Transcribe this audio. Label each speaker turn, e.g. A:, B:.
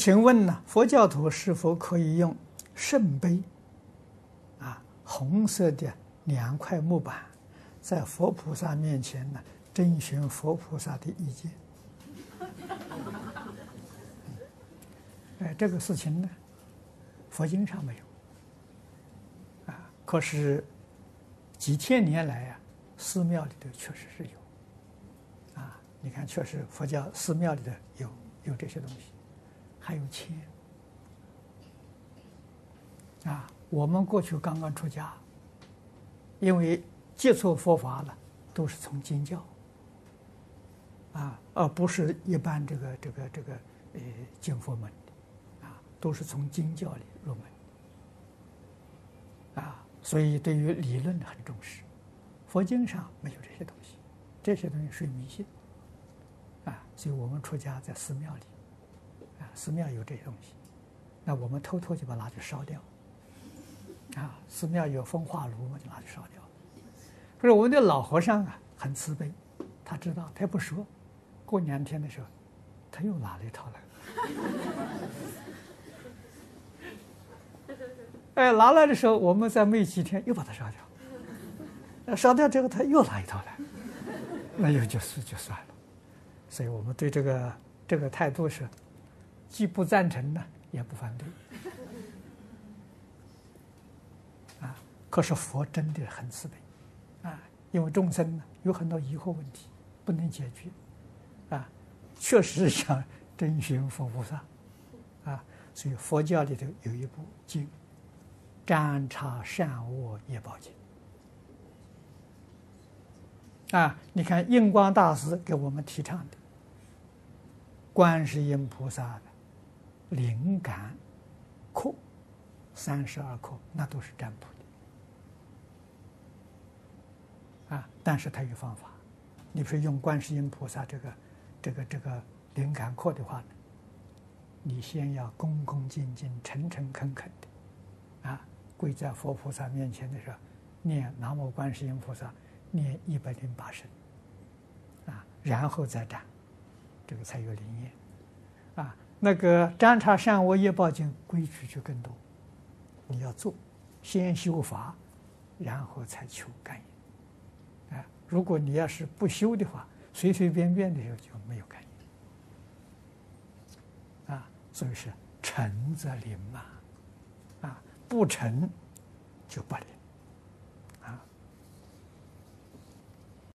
A: 请问呢，佛教徒是否可以用圣杯啊，红色的两块木板，在佛菩萨面前呢，征询佛菩萨的意见？哎，这个事情呢，佛经上没有啊，可是几千年来啊，寺庙里头确实是有啊。你看，确实佛教寺庙里头有有这些东西。还有钱啊！我们过去刚刚出家，因为接触佛法了，都是从经教啊，而不是一般这个这个这个呃进佛门的啊，都是从经教里入门啊，所以对于理论很重视。佛经上没有这些东西，这些东西属于迷信啊，所以我们出家在寺庙里。寺庙有这些东西，那我们偷偷就把拿去烧掉。啊，寺庙有风化炉我，就拿去烧掉。可是我们的老和尚啊，很慈悲，他知道，他也不说。过两天的时候，他又拿了一套来。哎，拿来的时候，我们再没几天又把它烧掉。烧掉之后，他又拿一套来，那又就是就算了。所以我们对这个这个态度是。既不赞成呢，也不反对，啊！可是佛真的很慈悲，啊！因为众生呢有很多疑惑问题不能解决，啊，确实想征询佛菩萨，啊，所以佛教里头有一部经《占察善恶业报经》，啊，你看印光大师给我们提倡的，观世音菩萨。灵感课，三十二课，那都是占卜的啊。但是它有方法，你比如用观世音菩萨这个、这个、这个灵感课的话呢，你先要恭恭敬敬、诚诚恳恳的啊，跪在佛菩萨面前的时候，念南无观世音菩萨，念一百零八声啊，然后再占，这个才有灵验啊。那个占察善恶业报经规矩就更多，你要做，先修法，然后才求感应。啊，如果你要是不修的话，随随便便的时候就没有感应。啊，所以是诚则灵嘛，啊，不诚就不灵。